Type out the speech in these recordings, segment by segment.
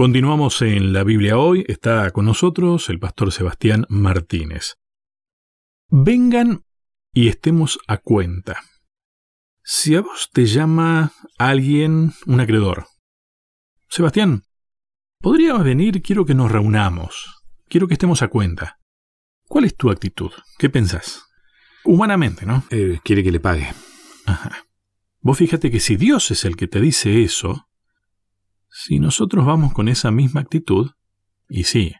Continuamos en la Biblia hoy. Está con nosotros el pastor Sebastián Martínez. Vengan y estemos a cuenta. Si a vos te llama alguien, un acreedor, Sebastián, ¿podrías venir? Quiero que nos reunamos. Quiero que estemos a cuenta. ¿Cuál es tu actitud? ¿Qué pensás? Humanamente, ¿no? Eh, quiere que le pague. Ajá. Vos fíjate que si Dios es el que te dice eso, si nosotros vamos con esa misma actitud, y sí,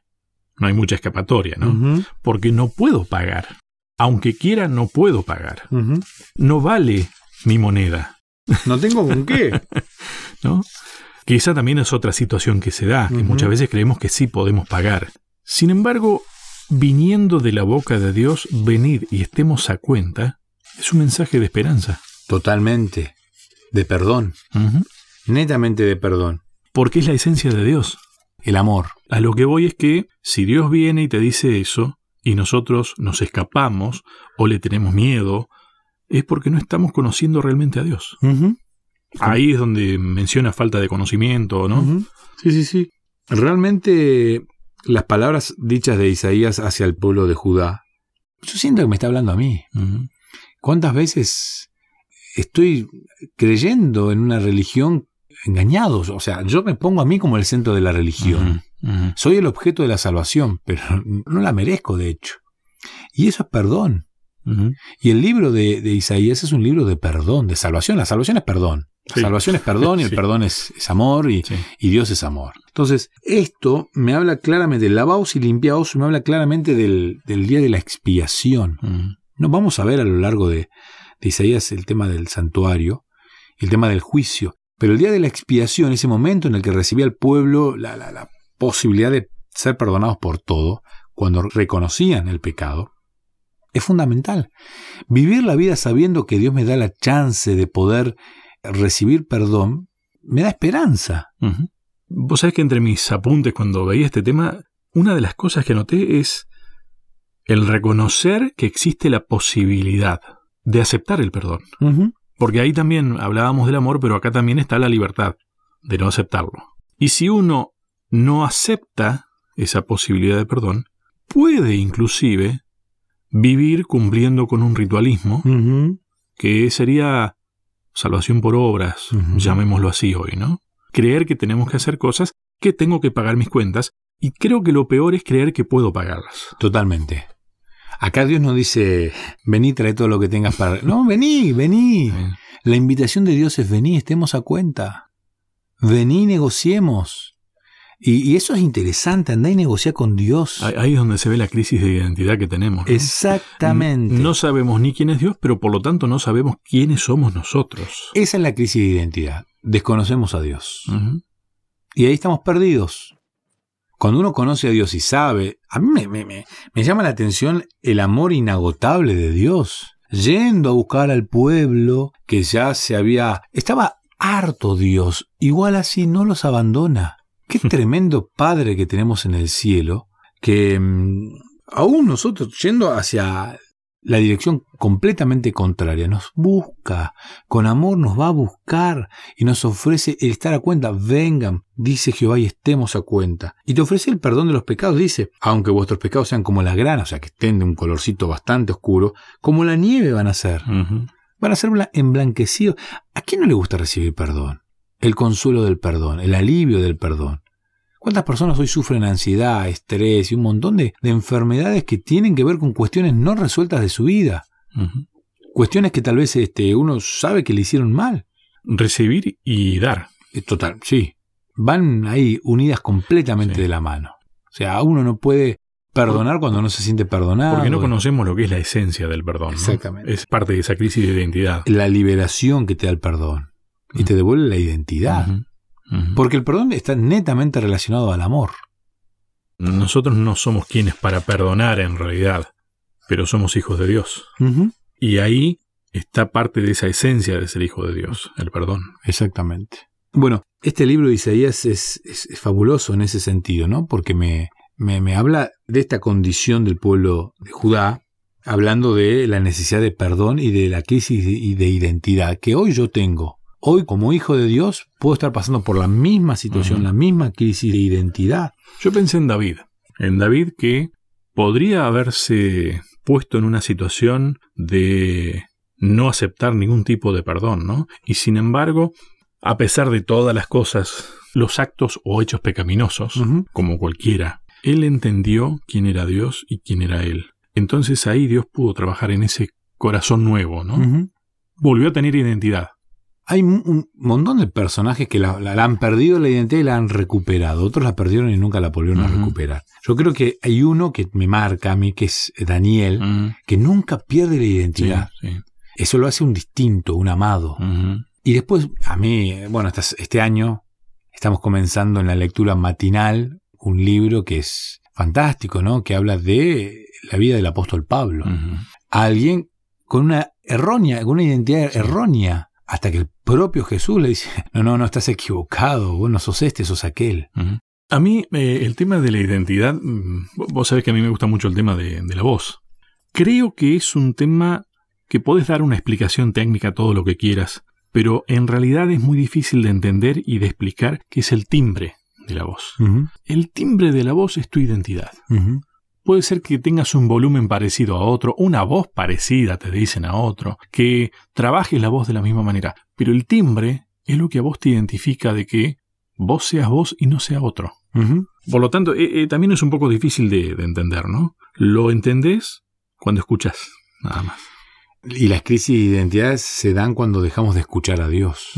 no hay mucha escapatoria, ¿no? Porque no puedo pagar. Aunque quiera, no puedo pagar. No vale mi moneda. No tengo con qué. ¿No? Que esa también es otra situación que se da, que muchas veces creemos que sí podemos pagar. Sin embargo, viniendo de la boca de Dios, venid y estemos a cuenta, es un mensaje de esperanza. Totalmente. De perdón. Netamente de perdón. Porque es la esencia de Dios. El amor. A lo que voy es que si Dios viene y te dice eso, y nosotros nos escapamos o le tenemos miedo, es porque no estamos conociendo realmente a Dios. Ahí es donde menciona falta de conocimiento, ¿no? Sí, sí, sí. Realmente las palabras dichas de Isaías hacia el pueblo de Judá, yo siento que me está hablando a mí. ¿Cuántas veces estoy creyendo en una religión engañados. O sea, yo me pongo a mí como el centro de la religión. Soy el objeto de la salvación, pero no la merezco, de hecho. Y eso es perdón. Y el libro de, Isaías es un libro de perdón, de salvación. La salvación es perdón. La salvación es perdón y el perdón es, amor y, Dios es amor. Entonces, esto me habla claramente, lavaos y limpiaos, me habla claramente del, día de la expiación. No vamos a ver a lo largo de, de Isaías el tema del santuario, el tema del juicio, pero el día de la expiación, ese momento en el que recibía el pueblo la, posibilidad de ser perdonados por todo, cuando reconocían el pecado, es fundamental. Vivir la vida sabiendo que Dios me da la chance de poder recibir perdón, me da esperanza. Vos sabés que entre mis apuntes cuando veía este tema, una de las cosas que noté es el reconocer que existe la posibilidad de aceptar el perdón. Porque ahí también hablábamos del amor, pero acá también está la libertad de no aceptarlo. Y si uno no acepta esa posibilidad de perdón, puede inclusive vivir cumpliendo con un ritualismo que sería salvación por obras, llamémoslo así hoy, ¿no? Creer que tenemos que hacer cosas, que tengo que pagar mis cuentas, y creo que lo peor es creer que puedo pagarlas. Totalmente. Acá Dios no dice, vení, trae todo lo que tengas para... No, vení, vení. La invitación de Dios es vení, estemos a cuenta. Vení, negociemos. Y, eso es interesante, andá y negocia con Dios. Ahí es donde se ve la crisis de identidad que tenemos. Exactamente. No sabemos ni quién es Dios, pero por lo tanto no sabemos quiénes somos nosotros. Esa es la crisis de identidad. Desconocemos a Dios. Y ahí estamos perdidos. Cuando uno conoce a Dios y sabe, a mí me, me, llama la atención el amor inagotable de Dios, yendo a buscar al pueblo que ya se había... Estaba harto Dios, igual así no los abandona. Qué tremendo Padre que tenemos en el cielo, que mm, aún nosotros yendo hacia la dirección completamente contraria. Nos busca, con amor nos va a buscar y nos ofrece el estar a cuenta. Vengan, dice Jehová, y estemos a cuenta. Y te ofrece el perdón de los pecados, dice, aunque vuestros pecados sean como la grana, o sea, que estén de un colorcito bastante oscuro, como la nieve van a ser. Van a ser emblanquecidos. ¿A quién no le gusta recibir perdón? El consuelo del perdón, el alivio del perdón. ¿Cuántas personas hoy sufren ansiedad, estrés y un montón de, enfermedades que tienen que ver con cuestiones no resueltas de su vida? Cuestiones que tal vez este, uno sabe que le hicieron mal. Recibir y dar. Eh, total, sí. Van ahí unidas completamente de la mano. O sea, uno no puede perdonar cuando no se siente perdonado. Porque no conocemos lo que es la esencia del perdón. Exactamente. Es parte de esa crisis de identidad. La liberación que te da el perdón. Y te devuelve la identidad. Porque el perdón está netamente relacionado al amor. Nosotros no somos quienes para perdonar en realidad, pero somos hijos de Dios. Y ahí está parte de esa esencia de ser hijo de Dios, el perdón. Exactamente. Bueno, este libro de Isaías es, fabuloso en ese sentido, ¿no? Porque me, me, habla de esta condición del pueblo de Judá, hablando de la necesidad de perdón y de la crisis de identidad que hoy yo tengo hoy como hijo de Dios puedo estar pasando por la misma situación, la misma crisis de identidad. Yo pensé en David, en David que podría haberse puesto en una situación de no aceptar ningún tipo de perdón, ¿no? Y sin embargo, a pesar de todas las cosas, los actos o hechos pecaminosos, como cualquiera, él entendió quién era Dios y quién era él. Entonces ahí Dios pudo trabajar en ese corazón nuevo, ¿no? Volvió a tener identidad. Hay un montón de personajes que la, han perdido la identidad y la han recuperado. Otros la perdieron y nunca la volvieron a recuperar. Yo creo que hay uno que me marca a mí, que es Daniel, que nunca pierde la identidad. Eso lo hace un distinto, un amado. Y después, a mí, bueno, este año estamos comenzando en la lectura matinal un libro que es fantástico, ¿no? Que habla de la vida del apóstol Pablo. Alguien con una errónea, con una identidad errónea, hasta que el propio Jesús le dice, no, no, no, estás equivocado, vos no sos este, sos aquel. A mí eh, el tema de la identidad, mm, vos sabés que a mí me gusta mucho el tema de, de la voz. Creo que es un tema que podés dar una explicación técnica a todo lo que quieras, pero en realidad es muy difícil de entender y de explicar qué es el timbre de la voz. El timbre de la voz es tu identidad. Puede ser que tengas un volumen parecido a otro, una voz parecida, te dicen a otro, que trabajes la voz de la misma manera, pero el timbre es lo que a vos te identifica de que vos seas vos y no sea otro. Por lo tanto, eh, eh, también es un poco difícil de, de entender, ¿no? Lo entendés cuando escuchas, nada más. Y las crisis de identidad se dan cuando dejamos de escuchar a Dios.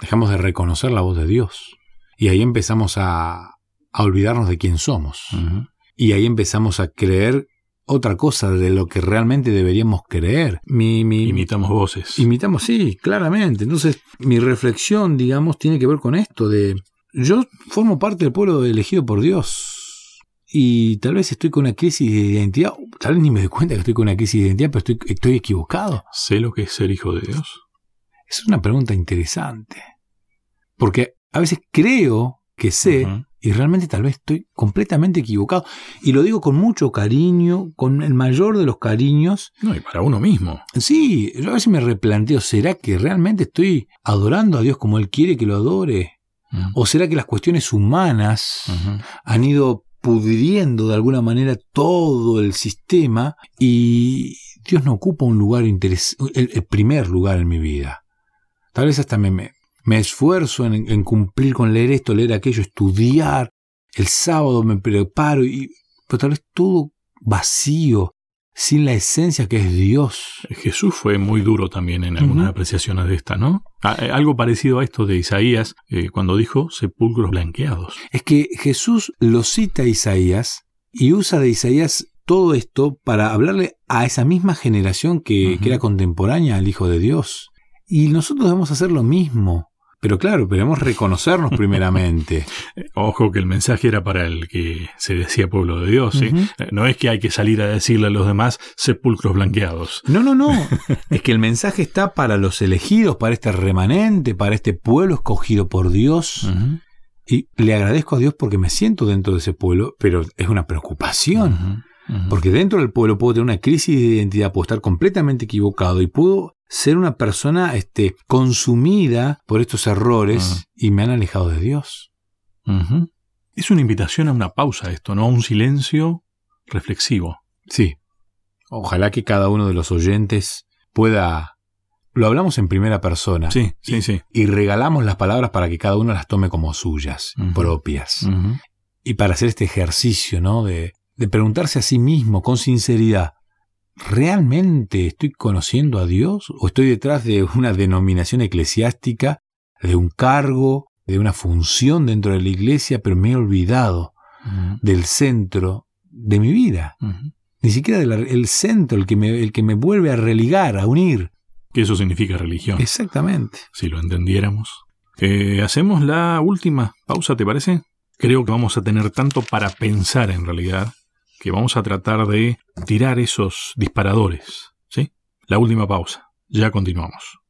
Dejamos de reconocer la voz de Dios. Y ahí empezamos a, olvidarnos de quién somos. Y ahí empezamos a creer otra cosa de lo que realmente deberíamos creer. Mi, mi, imitamos voces. Imitamos, sí, claramente. Entonces, mi reflexión, digamos, tiene que ver con esto de yo formo parte del pueblo elegido por Dios y tal vez estoy con una crisis de identidad, tal vez ni me doy cuenta que estoy con una crisis de identidad, pero estoy, estoy equivocado. ¿Sé lo que es ser hijo de Dios? Es una pregunta interesante. Porque a veces creo que sé y realmente tal vez estoy completamente equivocado. Y lo digo con mucho cariño, con el mayor de los cariños. No, y para uno mismo. Sí, yo a veces me replanteo, ¿será que realmente estoy adorando a Dios como Él quiere que lo adore? ¿O será que las cuestiones humanas han ido pudriendo de alguna manera todo el sistema y Dios no ocupa un lugar interesante, el, primer lugar en mi vida. Tal vez hasta me, me, esfuerzo en, cumplir con leer esto, leer aquello, estudiar. El sábado me preparo y pero tal vez todo vacío, sin la esencia que es Dios. Jesús fue muy duro también en algunas apreciaciones de esta, ¿no? Ah, eh, algo parecido a esto de Isaías eh, cuando dijo sepulcros blanqueados. Es que Jesús lo cita a Isaías y usa de Isaías todo esto para hablarle a esa misma generación que, que era contemporánea al Hijo de Dios. Y nosotros debemos hacer lo mismo. Pero claro, queremos reconocernos primeramente. Ojo que el mensaje era para el que se decía pueblo de Dios. ¿sí? Eh, no es que hay que salir a decirle a los demás sepulcros blanqueados. No, no, no. es que el mensaje está para los elegidos, para este remanente, para este pueblo escogido por Dios. Y le agradezco a Dios porque me siento dentro de ese pueblo, pero es una preocupación. Porque dentro del pueblo puedo tener una crisis de identidad, puedo estar completamente equivocado y puedo ser una persona este, consumida por estos errores y me han alejado de Dios. Es una invitación a una pausa esto, ¿no? A un silencio reflexivo. Sí. Ojalá que cada uno de los oyentes pueda... Lo hablamos en primera persona. Sí, sí, sí. Y regalamos las palabras para que cada uno las tome como suyas, propias. Y para hacer este ejercicio, ¿no? De, de preguntarse a sí mismo con sinceridad, ¿realmente estoy conociendo a Dios o estoy detrás de una denominación eclesiástica, de un cargo, de una función dentro de la iglesia, pero me he olvidado del centro de mi vida? Ni siquiera del centro, el que, me, el que me vuelve a religar, a unir. Que eso significa religión. Exactamente. Si lo entendiéramos. Eh, Hacemos la última pausa, ¿te parece? Creo que vamos a tener tanto para pensar en realidad que vamos a tratar de tirar esos disparadores. ¿sí? La última pausa. Ya continuamos.